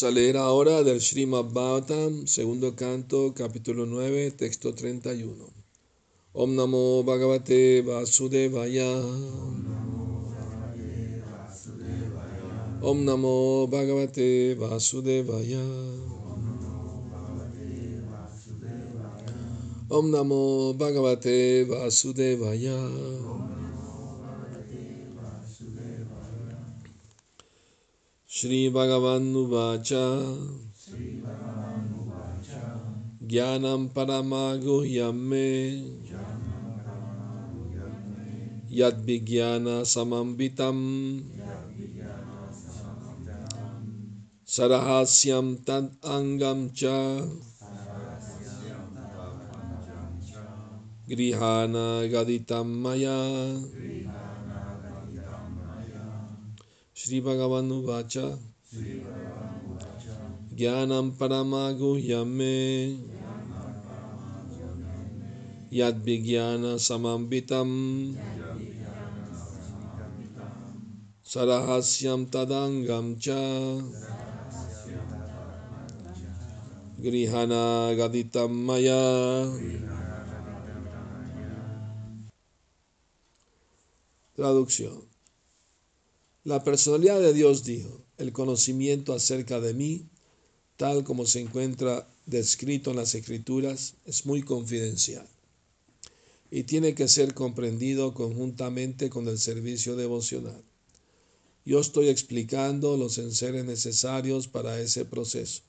Vamos a leer ahora del Srimad Bhagavatam, segundo canto, capítulo 9, texto 31. Om Namo Bhagavate Vasudevaya. Om Namo Bhagavate Vasudevaya. Om Namo Bhagavate Vasudevaya. Shri Bhagavan Uvacha Jnanam श्रीभगवान्नुवाच ज्ञानं परमागुह्यं मे यद्विज्ञानसमन्वितं सरहास्यं तद् अङ्गं च गृहाणागदितं मया Shri Bhagavan Uvacha Jnanam Paramaguhyame Yad Vijnana Samambitam. Sarahasyam Tadangam Cha. Grihana Gaditam Maya. Traducción la personalidad de Dios dijo, el conocimiento acerca de mí, tal como se encuentra descrito en las escrituras, es muy confidencial y tiene que ser comprendido conjuntamente con el servicio devocional. Yo estoy explicando los enseres necesarios para ese proceso.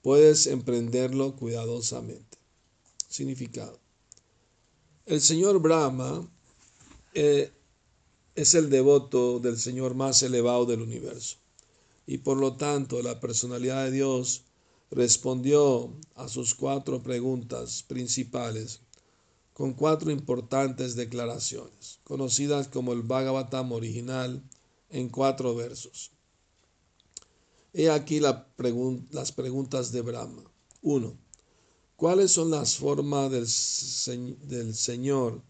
Puedes emprenderlo cuidadosamente. Significado. El señor Brahma eh, es el devoto del Señor más elevado del universo. Y por lo tanto la personalidad de Dios respondió a sus cuatro preguntas principales con cuatro importantes declaraciones, conocidas como el Bhagavatam original en cuatro versos. He aquí la las preguntas de Brahma. 1. ¿Cuáles son las formas del Señor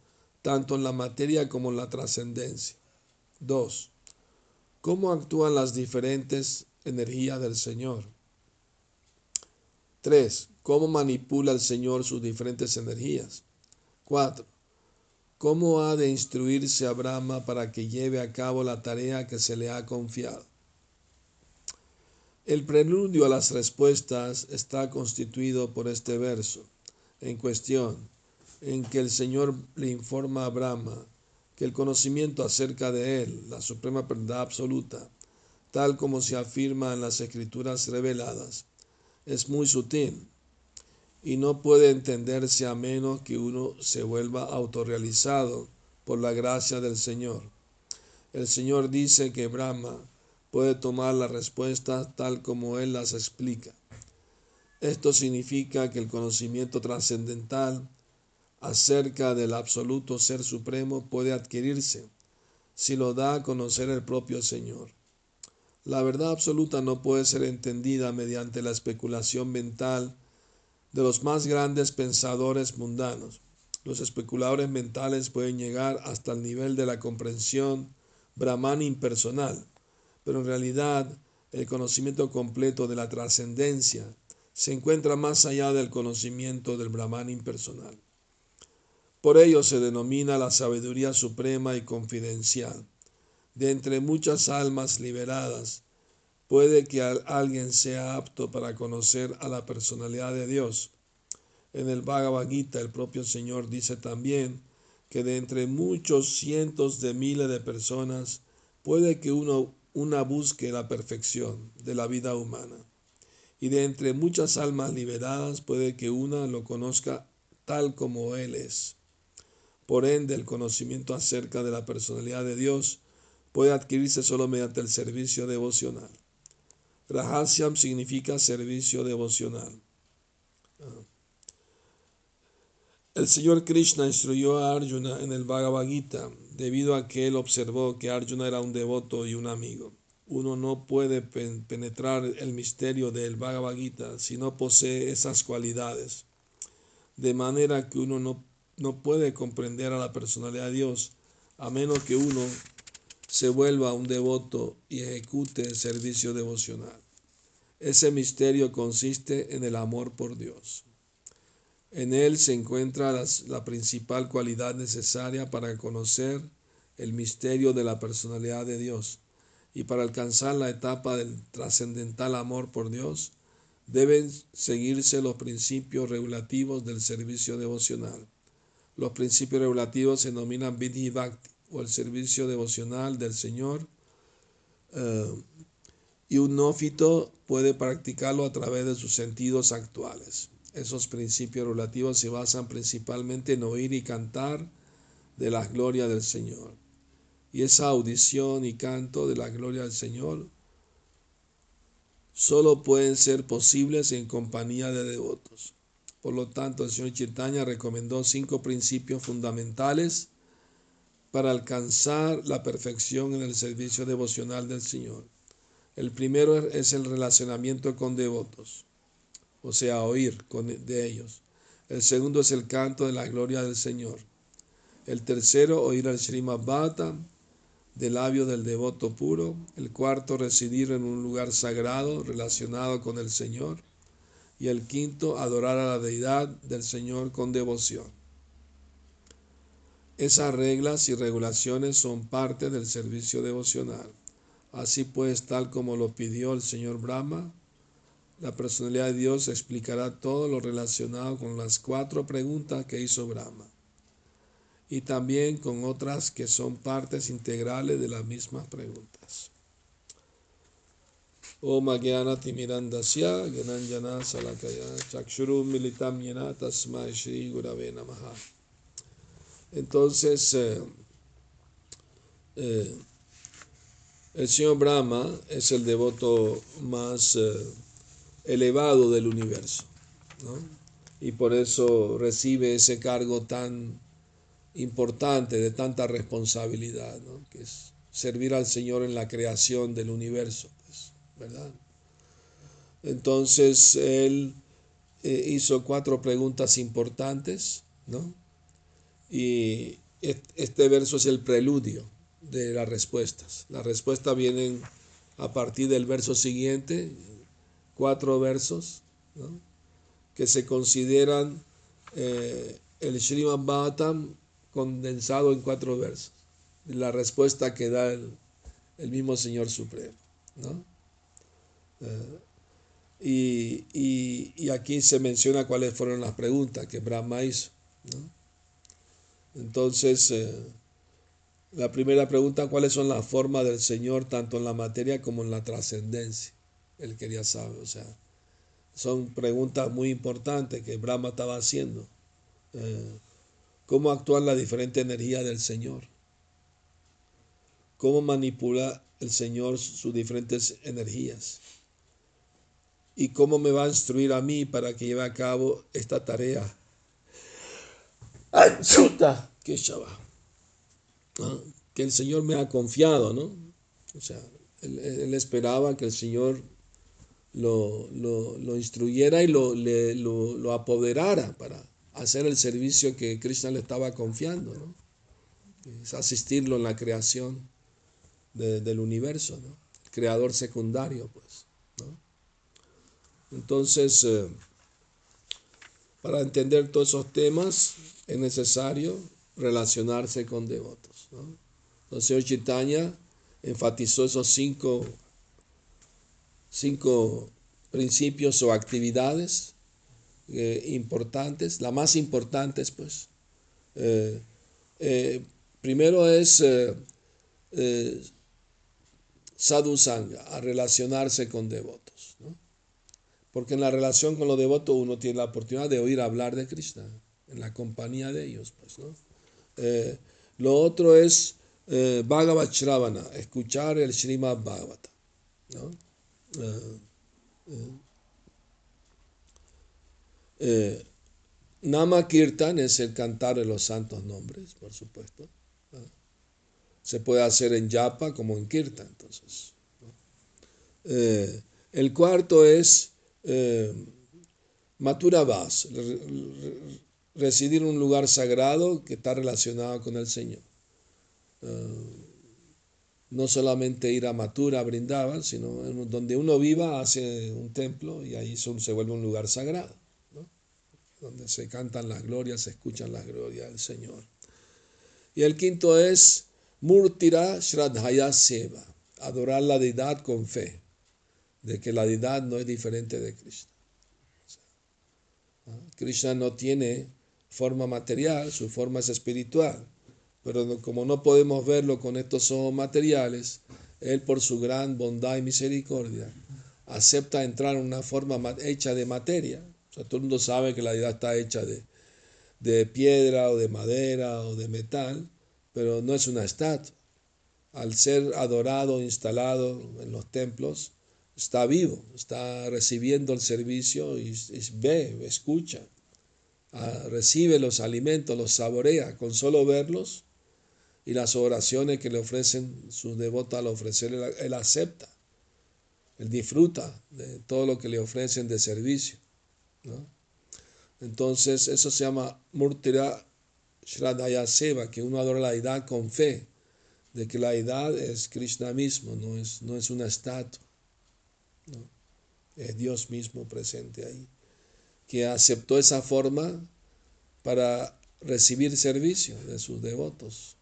tanto en la materia como en la trascendencia. 2. ¿Cómo actúan las diferentes energías del Señor? 3. ¿Cómo manipula el Señor sus diferentes energías? 4. ¿Cómo ha de instruirse a Brahma para que lleve a cabo la tarea que se le ha confiado? El preludio a las respuestas está constituido por este verso en cuestión en que el Señor le informa a Brahma el conocimiento acerca de él, la suprema verdad absoluta, tal como se afirma en las escrituras reveladas, es muy sutil y no puede entenderse a menos que uno se vuelva autorrealizado por la gracia del Señor. El Señor dice que Brahma puede tomar las respuestas tal como Él las explica. Esto significa que el conocimiento trascendental acerca del absoluto Ser Supremo puede adquirirse si lo da a conocer el propio Señor. La verdad absoluta no puede ser entendida mediante la especulación mental de los más grandes pensadores mundanos. Los especuladores mentales pueden llegar hasta el nivel de la comprensión brahman impersonal, pero en realidad el conocimiento completo de la trascendencia se encuentra más allá del conocimiento del brahman impersonal. Por ello se denomina la sabiduría suprema y confidencial. De entre muchas almas liberadas, puede que alguien sea apto para conocer a la personalidad de Dios. En el Bhagavad Gita el propio Señor dice también que de entre muchos cientos de miles de personas, puede que uno una busque la perfección de la vida humana. Y de entre muchas almas liberadas puede que una lo conozca tal como Él es. Por ende, el conocimiento acerca de la personalidad de Dios puede adquirirse solo mediante el servicio devocional. Rahasyam significa servicio devocional. Ah. El Señor Krishna instruyó a Arjuna en el Bhagavad Gita debido a que él observó que Arjuna era un devoto y un amigo. Uno no puede penetrar el misterio del Bhagavad Gita si no posee esas cualidades. De manera que uno no no puede comprender a la personalidad de Dios a menos que uno se vuelva un devoto y ejecute el servicio devocional. Ese misterio consiste en el amor por Dios. En él se encuentra la principal cualidad necesaria para conocer el misterio de la personalidad de Dios y para alcanzar la etapa del trascendental amor por Dios deben seguirse los principios regulativos del servicio devocional. Los principios regulativos se denominan Vidhi Bhakti o el servicio devocional del Señor eh, y un nófito puede practicarlo a través de sus sentidos actuales. Esos principios regulativos se basan principalmente en oír y cantar de la gloria del Señor. Y esa audición y canto de la gloria del Señor solo pueden ser posibles en compañía de devotos. Por lo tanto, el señor Chitaña recomendó cinco principios fundamentales para alcanzar la perfección en el servicio devocional del Señor. El primero es el relacionamiento con devotos, o sea, oír de ellos. El segundo es el canto de la gloria del Señor. El tercero, oír al Srimad Bhattan del labio del devoto puro. El cuarto, residir en un lugar sagrado relacionado con el Señor. Y el quinto, adorar a la deidad del Señor con devoción. Esas reglas y regulaciones son parte del servicio devocional. Así pues, tal como lo pidió el Señor Brahma, la personalidad de Dios explicará todo lo relacionado con las cuatro preguntas que hizo Brahma y también con otras que son partes integrales de las mismas preguntas. Salakaya Chakshurum Militam Yena Tasmai Shri Gurave Namaha. Entonces, eh, eh, el señor Brahma es el devoto más eh, elevado del universo, y por eso recibe ese cargo tan importante, de tanta responsabilidad, que es servir al Señor en la creación del universo, Entonces él eh, hizo cuatro preguntas importantes, ¿no? Y este verso es el preludio de las respuestas. Las respuestas vienen a partir del verso siguiente, cuatro versos, que se consideran eh, el Srimad Bhattam condensado en cuatro versos. La respuesta que da el, mismo Señor Supremo. ¿no? Eh, y, aquí se menciona cuáles fueron las preguntas que Brahma hizo. Entonces, eh, la primera pregunta, ¿cuáles son las formas del Señor tanto en la materia como en la trascendencia? Él quería saber, o sea, son preguntas muy importantes que Brahma estaba haciendo. Eh, cómo actúa la diferente energía del Señor, cómo manipula el Señor sus diferentes energías y cómo me va a instruir a mí para que lleve a cabo esta tarea. Que Que el Señor me ha confiado, ¿no? O sea, él, esperaba que el Señor lo, instruyera y lo, lo apoderara para hacer el servicio que Krishna le estaba confiando, ¿no? Es asistirlo en la creación del universo, ¿no? Creador secundario, pues. Entonces, eh, para entender todos esos temas es necesario relacionarse con devotos, ¿no? Entonces, el señor Chaitanya enfatizó esos cinco, cinco principios o actividades eh, importantes, las más importantes, pues. Eh, primero es sadhu sangha, a relacionarse con devotos, Porque en la relación con los devotos uno tiene la oportunidad de oír hablar de Krishna, en la compañía de ellos, pues, lo otro es Bhagavad Shravana, escuchar el Srimad Bhagavata, ¿no? Eh, Nama Kirtan es el cantar de los santos nombres, por supuesto. Se puede hacer en Yapa como en Kirtan, entonces. Eh, el cuarto es eh, Maturabas, residir en un lugar sagrado que está relacionado con el Señor. no solamente ir a Matura, brindaban, sino donde uno viva hace un templo y ahí se vuelve un lugar sagrado, donde se cantan las glorias, se escuchan las glorias del Señor. Y el quinto es Murtira Shraddhaya Seva, adorar la deidad con fe, de que la deidad no es diferente de Krishna. Krishna no tiene forma material, su forma es espiritual pero como no podemos verlo con estos ojos materiales, Él por su gran bondad y misericordia acepta entrar en una forma hecha de materia. O sea, todo el mundo sabe que la vida está hecha de, de piedra o de madera o de metal, pero no es una estatua. Al ser adorado, instalado en los templos, está vivo, está recibiendo el servicio y, ve, escucha, ah, recibe los alimentos, los saborea. Con solo verlos, y las oraciones que le ofrecen sus devotos al ofrecerle, él acepta, él disfruta de todo lo que le ofrecen de servicio. Entonces eso se llama Murtira Shraddhaya Seva, que uno adora la deidad con fe, de que la deidad es Krishna mismo, no es, no es una estatua, es Dios mismo presente ahí, que aceptó esa forma para recibir servicio de sus devotos.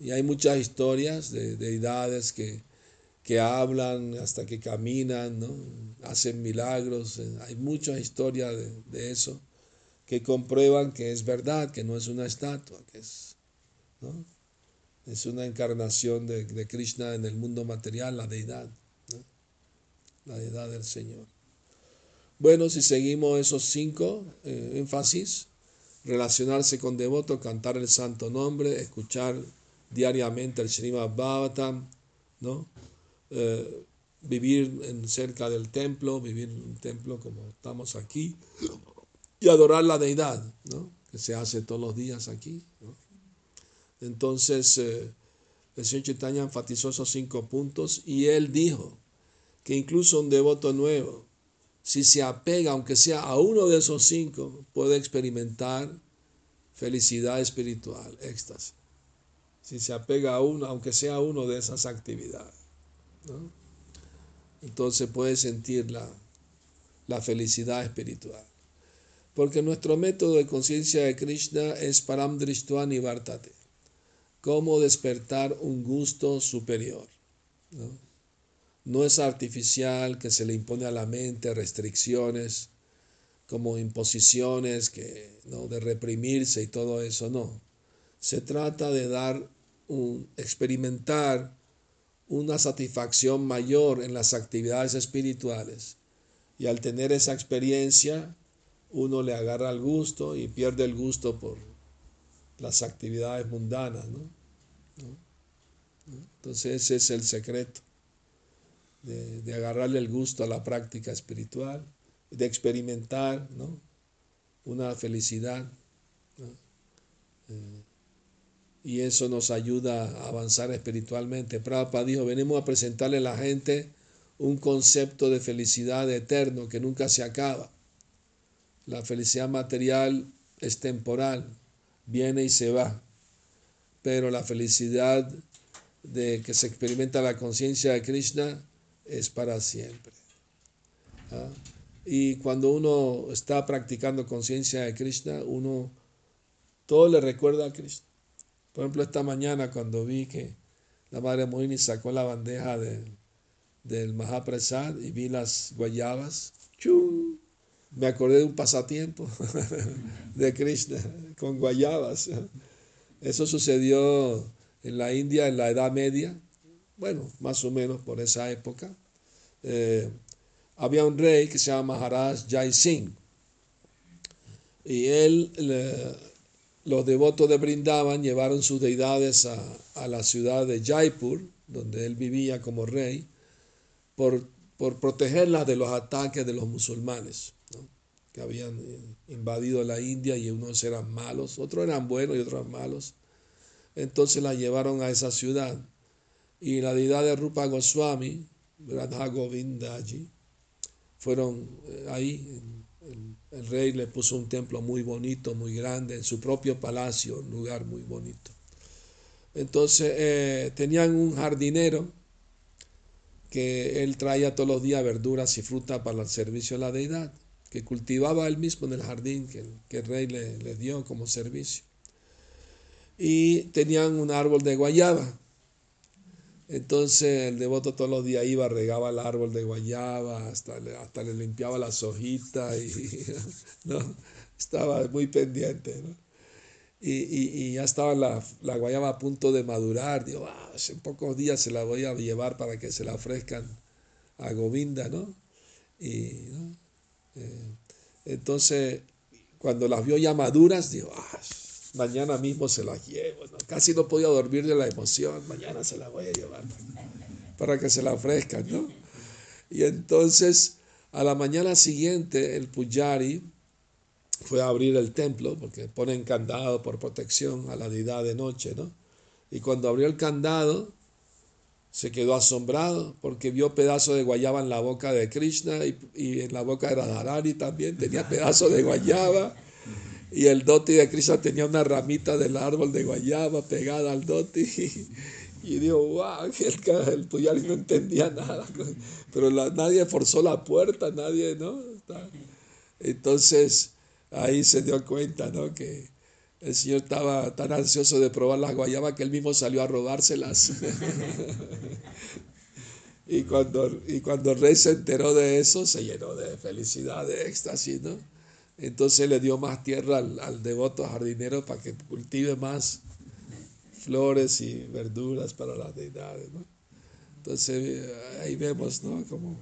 Y hay muchas historias de deidades que, que hablan hasta que caminan, ¿no? hacen milagros. Eh, hay muchas historias de, eso que comprueban que es verdad, que no es una estatua, que es, es una encarnación de, Krishna en el mundo material, la deidad, la deidad del Señor. Bueno, si seguimos esos cinco eh, énfasis, relacionarse con devotos, cantar el santo nombre, escuchar diariamente el Srimad Bhavatam, ¿no? Eh, vivir en, cerca del templo, vivir en un templo como estamos aquí, y adorar la deidad, ¿no? que se hace todos los días aquí. Entonces, eh, el Señor Chaitanya enfatizó esos cinco puntos y él dijo que incluso un devoto nuevo si se apega, aunque sea a uno de esos cinco, puede experimentar felicidad espiritual, éxtasis. Si se apega a uno, aunque sea a uno de esas actividades. Entonces puede sentir la, la felicidad espiritual. Porque nuestro método de conciencia de Krishna es Param y Vartate. Cómo despertar un gusto superior. ¿no? No es artificial, que se le impone a la mente restricciones como imposiciones que no de reprimirse y todo eso, no. Se trata de dar un experimentar una satisfacción mayor en las actividades espirituales. Y al tener esa experiencia, uno le agarra el gusto y pierde el gusto por las actividades mundanas. ¿no? Entonces ese es el secreto de, agarrarle el gusto a la práctica espiritual, de experimentar ¿no? una felicidad. Eh, y eso nos ayuda a avanzar espiritualmente. Prabhupada dijo, venimos a presentarle a la gente un concepto de felicidad eterno que nunca se acaba. La felicidad material es temporal, viene y se va, pero la felicidad de que se experimenta la conciencia de Krishna es para siempre. ¿ah? Y cuando uno está practicando conciencia de Krishna, uno todo le recuerda a Krishna. Por ejemplo, esta mañana cuando vi que la Madre Mohini sacó la bandeja del Mahaprasad y vi las guayabas, me acordé de un pasatiempo de Krishna con guayabas. Eso sucedió en la India en la Edad Media bueno, más o menos por esa época, eh, había un rey que se llama Maharaj Jai Singh. Y él, los devotos de Brindavan llevaron sus deidades a, la ciudad de Jaipur, donde él vivía como rey, por, por protegerlas de los ataques de los musulmanes, que habían invadido la India y unos eran malos, otros eran buenos y otros malos. Entonces la llevaron a esa ciudad y la deidad de Rupa Goswami, Radha Govindaji, fueron eh, ahí. El, rey le puso un templo muy bonito, muy grande, en su propio palacio, un lugar muy bonito. Entonces eh, tenían un jardinero que él traía todos los días verduras y fruta para el servicio a la deidad, que cultivaba él mismo en el jardín que, el rey le, le dio como servicio. Y tenían un árbol de guayaba. Entonces el devoto todos los días iba, regaba el árbol de guayaba, hasta le, hasta le limpiaba las hojitas y ¿no? estaba muy pendiente. ¿no? Y, y, ya estaba la, la, guayaba a punto de madurar. Digo, ah, en pocos días se la voy a llevar para que se la ofrezcan a Govinda, ¿no? Y. Eh, entonces, cuando las vio ya maduras, digo, ah, mañana mismo se las llevo. Casi no podía dormir de la emoción, mañana se las voy a llevar para que se la ofrezcan, ¿no? Y entonces, a la mañana siguiente, el Pujari, fue a abrir el templo, porque ponen candado por protección a la deidad de noche, ¿no? Y cuando abrió el candado, se quedó asombrado porque vio pedazos de guayaba en la boca de Krishna y, en la boca de Radharani también tenía pedazos de guayaba. Y el doti de Krishna tenía una ramita del árbol de guayaba pegada al doti. Y, dijo, wow, el, el Puyari no entendía nada. Pero nadie forzó la puerta, nadie, ¿no? Entonces, ahí se dio cuenta, ¿no? Que el Señor estaba tan ansioso de probar las guayabas que él mismo salió a robárselas. y, cuando, y cuando el rey se enteró de eso, se llenó de felicidad, de éxtasis, ¿no? Entonces le dio más tierra al, devoto jardinero para que cultive más flores y verduras para las deidades. Entonces ahí vemos, ¿no? Como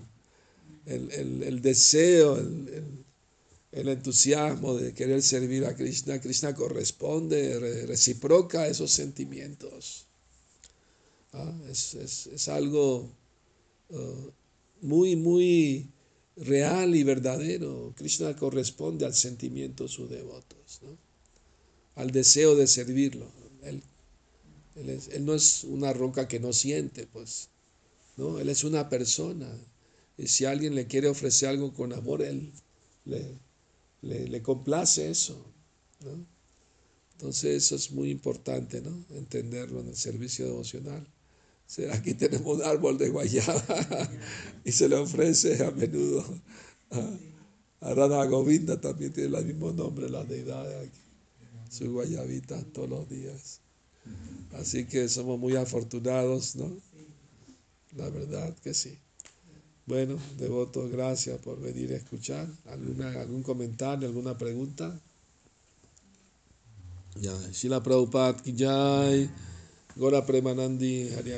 el, el deseo, el, el entusiasmo de querer servir a Krishna, Krishna corresponde, reciproca esos sentimientos. Ah, es, algo uh, muy, muy real y verdadero. Krishna corresponde al sentimiento de sus devotos, al deseo de servirlo. Él, él, no es una roca que no siente, pues, ¿no? Él es una persona. Y si alguien le quiere ofrecer algo con amor, él le, le, complace eso. Entonces eso es muy importante, ¿no? Entenderlo en el servicio devocional. Aquí tenemos un árbol de guayaba y se le ofrece a menudo a, Radha Govinda, también tiene el mismo nombre, la deidad aquí, su guayabita todos los días. Así que somos muy afortunados, ¿no? La verdad que sí. Bueno, devoto, gracias por venir a escuchar. ¿Alguna, ¿Algún comentario, alguna pregunta? Ya, Shila Prabhupada Ki Jai, Gora Premanandi Hari